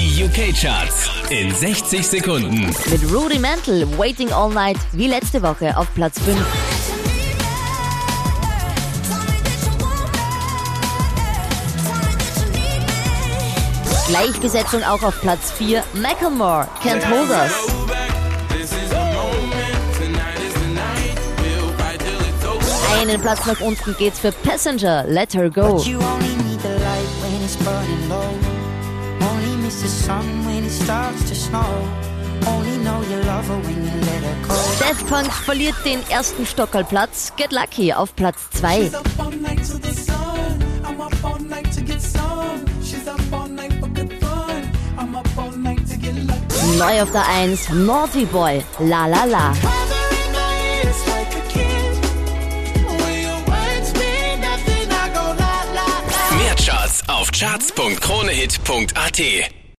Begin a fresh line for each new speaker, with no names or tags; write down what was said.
Die UK-Charts in 60 Sekunden.
Mit Rudimental Waiting All Night wie letzte Woche auf Platz 5. Gleichbesetzung auch auf Platz 4. Macklemore, Can't Hold Us. Einen Platz nach unten geht's für Passenger, Let Her Go.
Only miss the sun when it starts to snow. Only know you love her when you let her go.
Daft Punk verliert den ersten Stockerplatz. Get Lucky auf Platz 2.
She's up all night to the sun. I'm up all night to get some. She's up all night for good fun. I'm up all night to get lucky.
Neu auf der 1, Naughty Boy, La La La.
charts.kronehit.at.